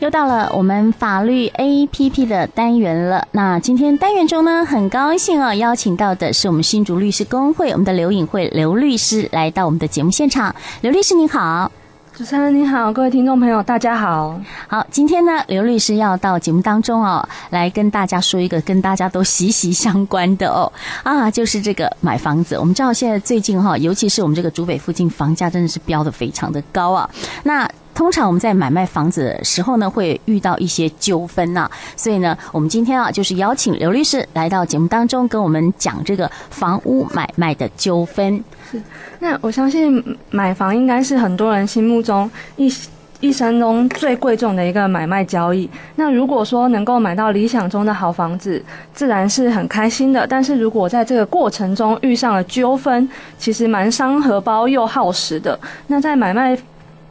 又到了我们法律 APP 的单元了。那今天单元中呢，很高兴啊，邀请到的是我们新竹律师工会我们的刘颖慧刘律师来到我们的节目现场。刘律师您好，主持人你好，各位听众朋友大家好。好，今天呢，刘律师要到节目当中哦，来跟大家说一个跟大家都息息相关的哦啊，就是这个买房子。我们知道现在最近哈，尤其是我们这个竹北附近房价真的是飙的非常的高啊。那通常我们在买卖房子的时候呢，会遇到一些纠纷呐，所以呢，我们今天啊，就是邀请刘律师来到节目当中，跟我们讲这个房屋买卖的纠纷。是，那我相信买房应该是很多人心目中一一生中最贵重的一个买卖交易。那如果说能够买到理想中的好房子，自然是很开心的。但是如果在这个过程中遇上了纠纷，其实蛮伤荷包又耗时的。那在买卖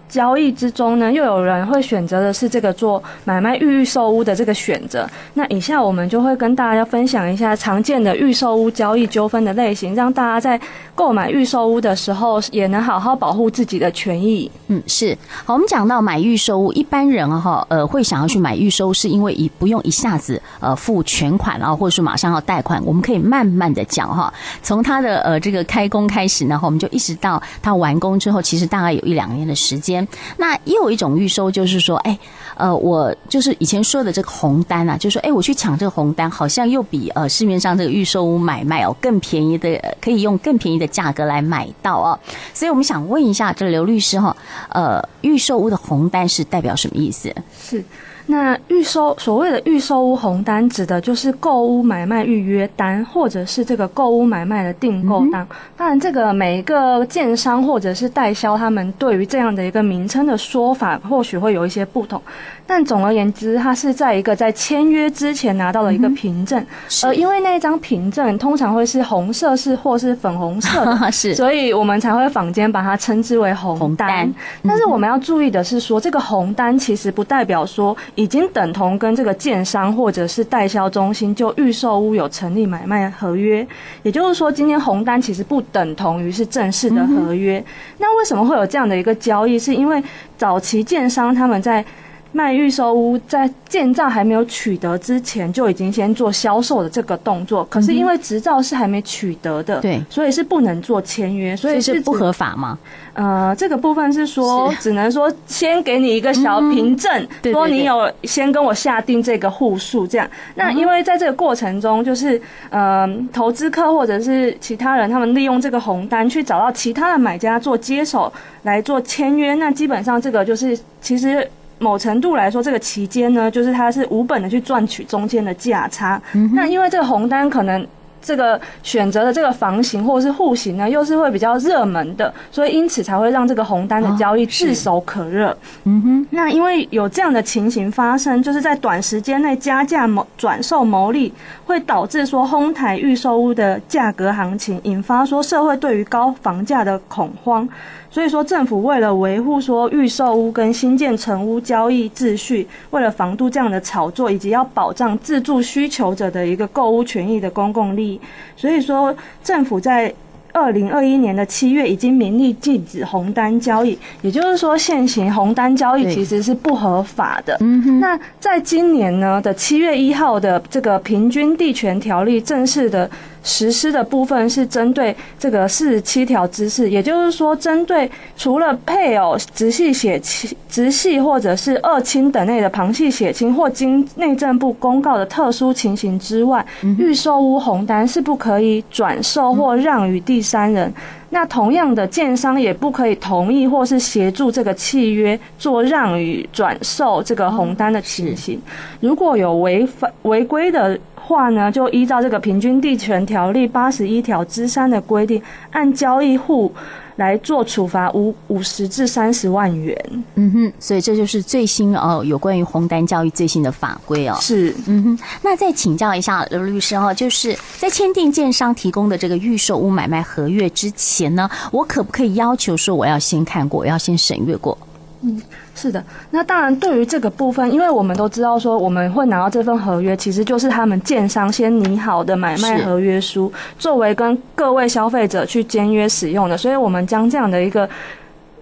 交易之中呢，又有人会选择的是这个做买卖预售屋的这个选择。那以下我们就会跟大家分享一下常见的预售屋交易纠纷的类型，让大家在购买预售屋的时候也能好好保护自己的权益。嗯，是。好，我们讲到买预售屋，一般人哈呃会想要去买预售，是因为一不用一下子呃付全款啊，或者是马上要贷款，我们可以慢慢的讲哈。从他的呃这个开工开始呢，我们就一直到他完工之后，其实大概有一两年的时间。那又有一种预收，就是说，哎，呃，我就是以前说的这个红单啊，就说，哎，我去抢这个红单，好像又比呃市面上这个预售屋买卖哦更便宜的，可以用更便宜的价格来买到哦。所以我们想问一下，这刘律师哈，呃，预售屋的红单是代表什么意思？是。那预收所谓的预收屋红单，指的就是购屋买卖预约单，或者是这个购屋买卖的订购单。当然，这个每一个建商或者是代销，他们对于这样的一个名称的说法，或许会有一些不同。但总而言之，它是在一个在签约之前拿到了一个凭证，呃因为那一张凭证通常会是红色是或是粉红色的，是，所以我们才会坊间把它称之为红单。但是我们要注意的是说，这个红单其实不代表说。已经等同跟这个建商或者是代销中心就预售屋有成立买卖合约，也就是说，今天红单其实不等同于是正式的合约。那为什么会有这样的一个交易？是因为早期建商他们在。卖预售屋在建造还没有取得之前，就已经先做销售的这个动作。可是因为执照是还没取得的，对，所以是不能做签约，所以是不合法吗？呃，这个部分是说，只能说先给你一个小凭证，说你有先跟我下定这个户数这样。那因为在这个过程中，就是呃，投资客或者是其他人，他们利用这个红单去找到其他的买家做接手来做签约。那基本上这个就是其实。某程度来说，这个期间呢，就是它是无本的去赚取中间的价差。嗯。那因为这个红单可能。这个选择的这个房型或者是户型呢，又是会比较热门的，所以因此才会让这个红单的交易炙手可热。嗯哼，那因为有这样的情形发生，就是在短时间内加价谋转售牟利，会导致说哄抬预售屋的价格行情，引发说社会对于高房价的恐慌。所以说政府为了维护说预售屋跟新建成屋交易秩序，为了防杜这样的炒作，以及要保障自住需求者的一个购屋权益的公共利益。所以说，政府在二零二一年的七月已经明令禁止红单交易，也就是说，现行红单交易其实是不合法的。那在今年呢的七月一号的这个平均地权条例正式的。实施的部分是针对这个四十七条之四，也就是说，针对除了配偶、直系血亲、直系或者是二亲等内的旁系血亲，或经内政部公告的特殊情形之外，预售屋红单是不可以转售或让与第三人。那同样的，建商也不可以同意或是协助这个契约做让与转售这个红单的情形。如果有违法违规的。话呢，就依照这个平均地权条例八十一条之三的规定，按交易户来做处罚，五五十至三十万元。嗯哼，所以这就是最新哦，有关于红单教育最新的法规哦。是，嗯哼。那再请教一下刘律师哦，就是在签订建商提供的这个预售屋买卖合约之前呢，我可不可以要求说我要先看过，我要先审阅过？嗯，是的。那当然，对于这个部分，因为我们都知道说，我们会拿到这份合约，其实就是他们建商先拟好的买卖合约书，作为跟各位消费者去签约使用的。所以，我们将这样的一个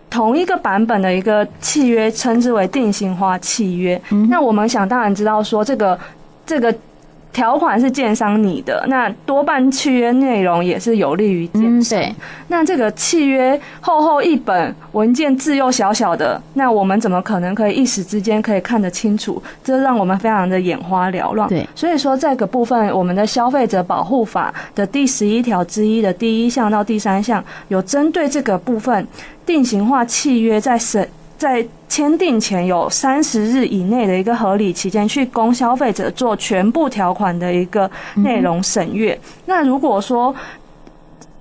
同一个版本的一个契约，称之为定型化契约。嗯、那我们想当然知道说这个这个。条款是建商拟的，那多半契约内容也是有利于建商。对，那这个契约厚厚一本文件，字又小小的，那我们怎么可能可以一时之间可以看得清楚？这让我们非常的眼花缭乱。对，所以说这个部分，我们的消费者保护法的第十一条之一的第一项到第三项，有针对这个部分定型化契约在审。在签订前有三十日以内的一个合理期间，去供消费者做全部条款的一个内容审阅。那如果说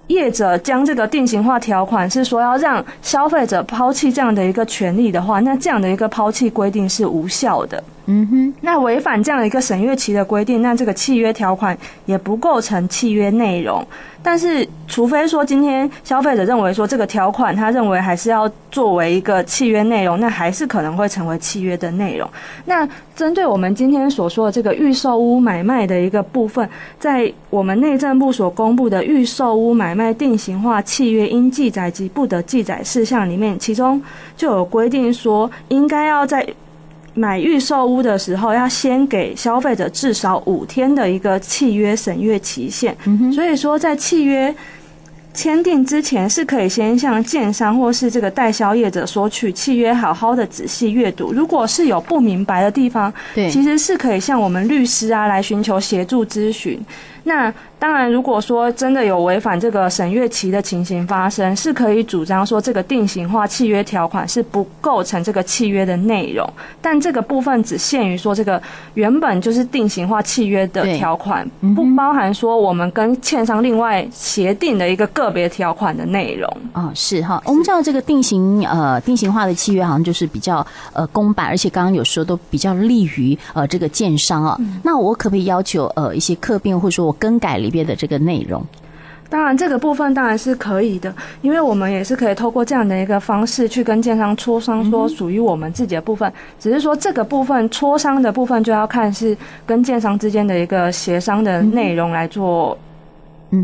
业者将这个定型化条款是说要让消费者抛弃这样的一个权利的话，那这样的一个抛弃规定是无效的。嗯哼，那违反这样的一个审阅期的规定，那这个契约条款也不构成契约内容。但是，除非说今天消费者认为说这个条款，他认为还是要作为一个契约内容，那还是可能会成为契约的内容。那针对我们今天所说的这个预售屋买卖的一个部分，在我们内政部所公布的预售屋买卖定型化契约应记载及不得记载事项里面，其中就有规定说，应该要在买预售屋的时候，要先给消费者至少五天的一个契约审阅期限。所以说，在契约签订之前，是可以先向建商或是这个代销业者索取契约，好好的仔细阅读。如果是有不明白的地方，对，其实是可以向我们律师啊来寻求协助咨询。那当然，如果说真的有违反这个审阅期的情形发生，是可以主张说这个定型化契约条款是不构成这个契约的内容。但这个部分只限于说这个原本就是定型化契约的条款，不包含说我们跟券商另外协定的一个个别条款的内容。哦，是哈，我们知道这个定型呃定型化的契约好像就是比较呃公版，而且刚刚有说都比较利于呃这个建商啊。嗯、那我可不可以要求呃一些客变或者说我更改里边的这个内容，当然这个部分当然是可以的，因为我们也是可以透过这样的一个方式去跟建商磋商，说属于我们自己的部分。只是说这个部分磋商的部分就要看是跟建商之间的一个协商的内容来做。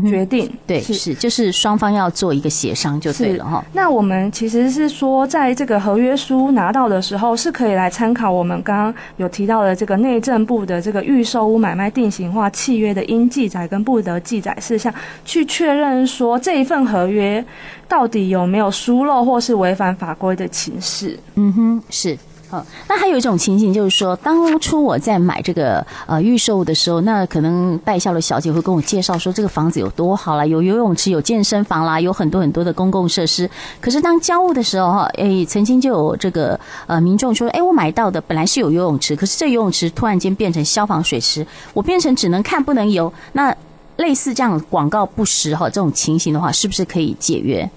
决定对是，是就是双方要做一个协商就对了哈。那我们其实是说，在这个合约书拿到的时候，是可以来参考我们刚刚有提到的这个内政部的这个预售屋买卖定型化契约的应记载跟不得记载事项，去确认说这一份合约到底有没有疏漏或是违反法规的情事。嗯哼，是。哦，那还有一种情形，就是说，当初我在买这个呃预售的时候，那可能代销的小姐会跟我介绍说，这个房子有多好啦，有游泳池，有健身房啦，有很多很多的公共设施。可是当交屋的时候，哈，诶，曾经就有这个呃民众说，诶，我买到的本来是有游泳池，可是这游泳池突然间变成消防水池，我变成只能看不能游。那类似这样广告不实哈，这种情形的话，是不是可以解约？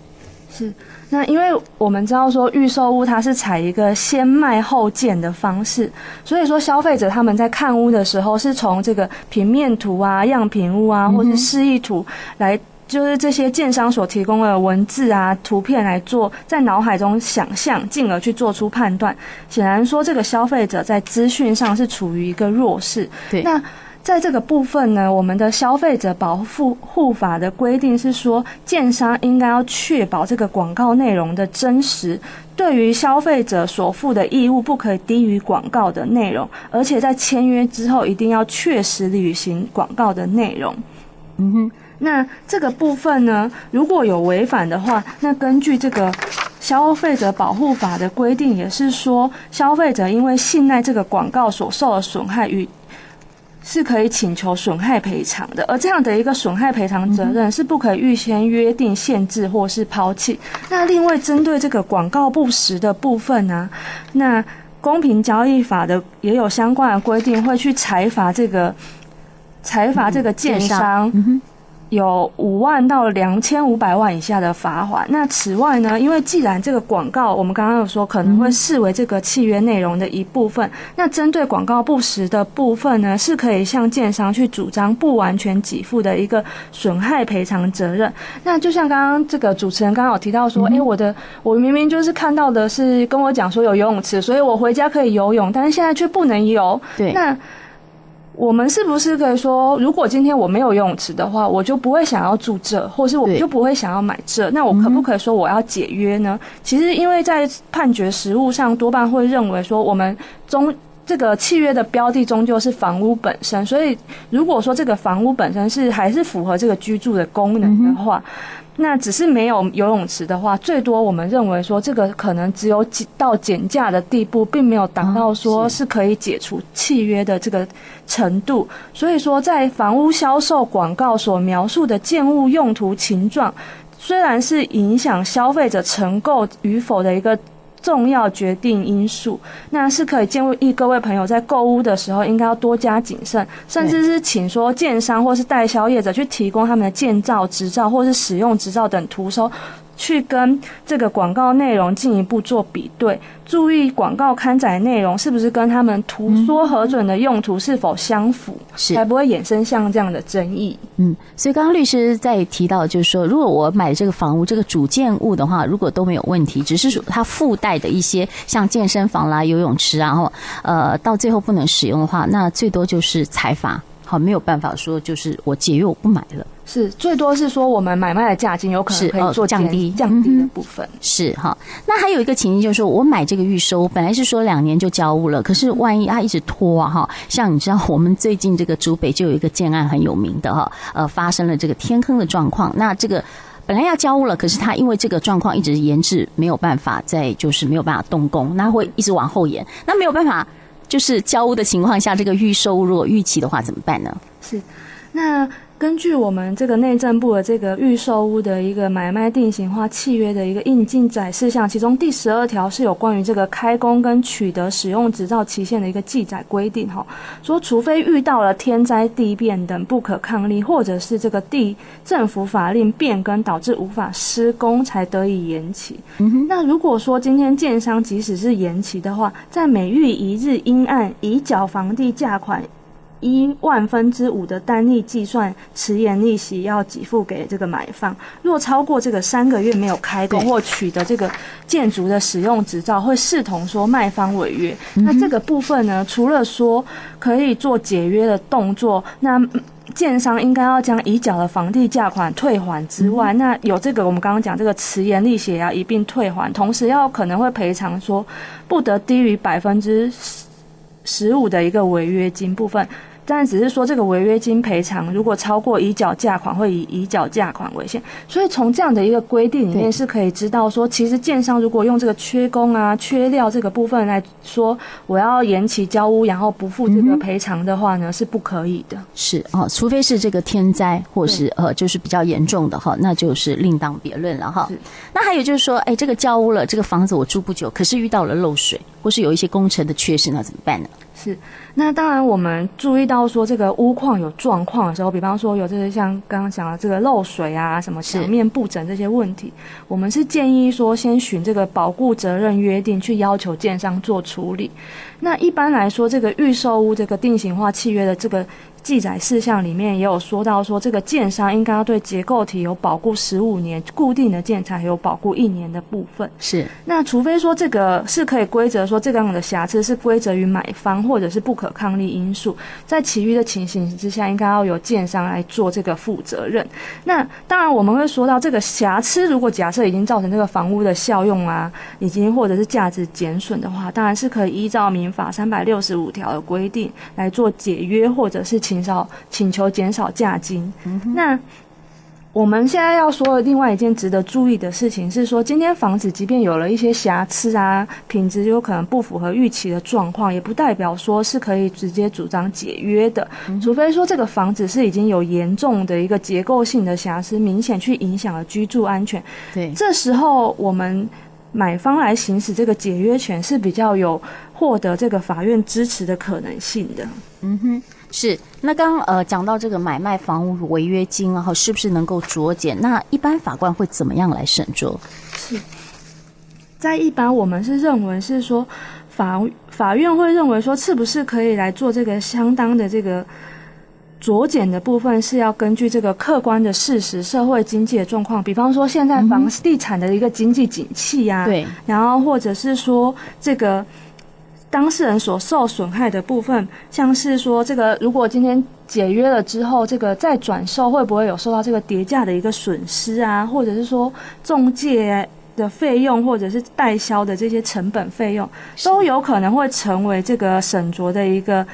是。那因为我们知道说预售屋它是采一个先卖后建的方式，所以说消费者他们在看屋的时候是从这个平面图啊、样品屋啊，或是示意图来，就是这些建商所提供的文字啊、图片来做，在脑海中想象，进而去做出判断。显然说这个消费者在资讯上是处于一个弱势。对，那。在这个部分呢，我们的消费者保护护法的规定是说，建商应该要确保这个广告内容的真实，对于消费者所负的义务不可以低于广告的内容，而且在签约之后一定要确实履行广告的内容。嗯哼，那这个部分呢，如果有违反的话，那根据这个消费者保护法的规定，也是说，消费者因为信赖这个广告所受的损害与是可以请求损害赔偿的，而这样的一个损害赔偿责任是不可以预先约定、限制或是抛弃。那另外针对这个广告不实的部分呢、啊，那公平交易法的也有相关的规定，会去裁罚这个裁罚这个建商。有五万到两千五百万以下的罚款。那此外呢，因为既然这个广告，我们刚刚有说可能会视为这个契约内容的一部分，那针对广告不实的部分呢，是可以向建商去主张不完全给付的一个损害赔偿责任。那就像刚刚这个主持人刚刚有提到说，诶，我的我明明就是看到的是跟我讲说有游泳池，所以我回家可以游泳，但是现在却不能游。对，那。我们是不是可以说，如果今天我没有游泳池的话，我就不会想要住这，或是我就不会想要买这？那我可不可以说我要解约呢？嗯、其实，因为在判决实务上，多半会认为说，我们终这个契约的标的终究是房屋本身，所以如果说这个房屋本身是还是符合这个居住的功能的话。嗯那只是没有游泳池的话，最多我们认为说这个可能只有到减价的地步，并没有达到说是可以解除契约的这个程度。所以说，在房屋销售广告所描述的建物用途情状，虽然是影响消费者承购与否的一个。重要决定因素，那是可以建议各位朋友在购物的时候应该要多加谨慎，甚至是请说建商或是代销业者去提供他们的建造执照或是使用执照等图收。去跟这个广告内容进一步做比对，注意广告刊载内容是不是跟他们图说核准的用途是否相符，是才不会衍生像这样的争议。嗯，所以刚刚律师在提到，就是说，如果我买这个房屋这个主建物的话，如果都没有问题，只是说它附带的一些像健身房啦、游泳池啊，然后呃，到最后不能使用的话，那最多就是裁罚。好，没有办法说，就是我解约我不买了。是，最多是说我们买卖的价金有可能可以做降低，降低的部分。是哈，那还有一个情形就是说，我买这个预收，本来是说两年就交屋了，可是万一他一直拖啊哈，像你知道，我们最近这个竹北就有一个建案很有名的哈，呃，发生了这个天坑的状况。那这个本来要交屋了，可是他因为这个状况一直延滞，没有办法再就是没有办法动工，那会一直往后延，那没有办法。就是交屋的情况下，这个预收如果逾期的话，怎么办呢？是，那。根据我们这个内政部的这个预售屋的一个买卖定型化契约的一个应记载事项，其中第十二条是有关于这个开工跟取得使用执照期限的一个记载规定，哈，说除非遇到了天灾地变等不可抗力，或者是这个地政府法令变更导致无法施工，才得以延期。那如果说今天建商即使是延期的话，在每逾一日应按已缴房地价款。一万分之五的单利计算迟延利息要给付给这个买方，若超过这个三个月没有开工或取得这个建筑的使用执照，会视同说卖方违约。那这个部分呢，除了说可以做解约的动作，那建商应该要将已缴的房地价款退还之外，那有这个我们刚刚讲这个迟延利息也要一并退还，同时要可能会赔偿说不得低于百分之十五的一个违约金部分。但只是说这个违约金赔偿，如果超过已缴价款，会以已缴价款为限。所以从这样的一个规定里面是可以知道说，其实建商如果用这个缺工啊、缺料这个部分来说，我要延期交屋，然后不付这个赔偿的话呢，是不可以的。是哦，除非是这个天灾或是呃，就是比较严重的哈，那就是另当别论了哈。那还有就是说，哎，这个交屋了，这个房子我住不久，可是遇到了漏水或是有一些工程的缺失，那怎么办呢？是，那当然我们注意到说这个屋况有状况的时候，比方说有这些像刚刚讲的这个漏水啊、什么墙面不整这些问题，我们是建议说先循这个保固责任约定去要求建商做处理。那一般来说，这个预售屋这个定型化契约的这个。记载事项里面也有说到，说这个建商应该要对结构体有保固十五年，固定的建材有保固一年的部分。是，那除非说这个是可以归责说这个样的瑕疵是归责于买方或者是不可抗力因素，在其余的情形之下，应该要由建商来做这个负责任。那当然我们会说到这个瑕疵，如果假设已经造成这个房屋的效用啊，已经或者是价值减损的话，当然是可以依照民法三百六十五条的规定来做解约或者是请。减少请求减少价金。嗯、那我们现在要说的另外一件值得注意的事情是说，今天房子即便有了一些瑕疵啊，品质有可能不符合预期的状况，也不代表说是可以直接主张解约的。嗯、除非说这个房子是已经有严重的一个结构性的瑕疵，明显去影响了居住安全。对，这时候我们买方来行使这个解约权是比较有获得这个法院支持的可能性的。嗯哼。是，那刚呃讲到这个买卖房屋违约金啊，是不是能够酌减？那一般法官会怎么样来审酌？是在一般我们是认为是说法法院会认为说，是不是可以来做这个相当的这个酌减的部分，是要根据这个客观的事实、社会经济的状况，比方说现在房地产的一个经济景气呀、啊，对、嗯，然后或者是说这个。当事人所受损害的部分，像是说这个如果今天解约了之后，这个再转售会不会有受到这个叠价的一个损失啊？或者是说中介的费用，或者是代销的这些成本费用，都有可能会成为这个沈卓的一个。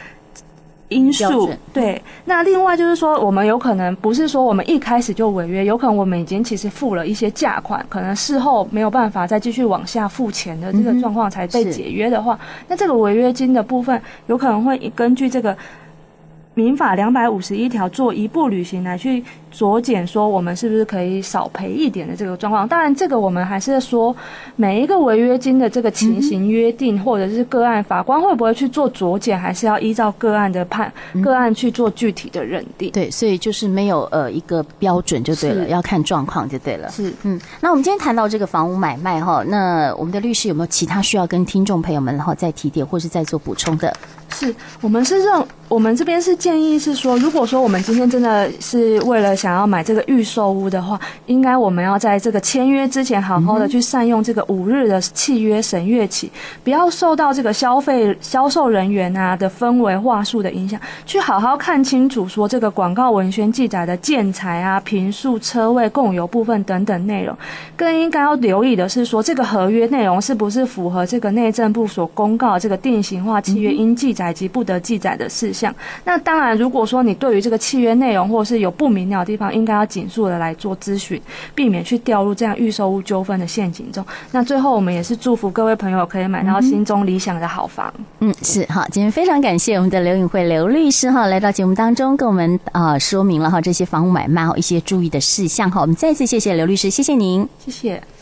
因素对，那另外就是说，我们有可能不是说我们一开始就违约，有可能我们已经其实付了一些价款，可能事后没有办法再继续往下付钱的这个状况才被解约的话，那这个违约金的部分有可能会根据这个。民法两百五十一条做一步履行来去酌减，说我们是不是可以少赔一点的这个状况？当然，这个我们还是说每一个违约金的这个情形约定，或者是个案，法官会不会去做酌减，还是要依照个案的判个案去做具体的认定。对，所以就是没有呃一个标准就对了，要看状况就对了。是，嗯。那我们今天谈到这个房屋买卖哈，那我们的律师有没有其他需要跟听众朋友们然后再提点或是再做补充的？是我们是认，我们这边是建议是说，如果说我们今天真的是为了想要买这个预售屋的话，应该我们要在这个签约之前，好好的去善用这个五日的契约审阅期，不要受到这个消费销售人员啊的氛围话术的影响，去好好看清楚说这个广告文宣记载的建材啊、平数、车位、共有部分等等内容，更应该要留意的是说，这个合约内容是不是符合这个内政部所公告这个定型化契约应记载。载及不得记载的事项。那当然，如果说你对于这个契约内容或是有不明了的地方，应该要紧速的来做咨询，避免去掉入这样预售屋纠纷的陷阱中。那最后，我们也是祝福各位朋友可以买到心中理想的好房。嗯，是好，今天非常感谢我们的刘颖慧刘律师哈，来到节目当中跟我们啊说明了哈这些房屋买卖哈一些注意的事项哈。我们再次谢谢刘律师，谢谢您，谢谢。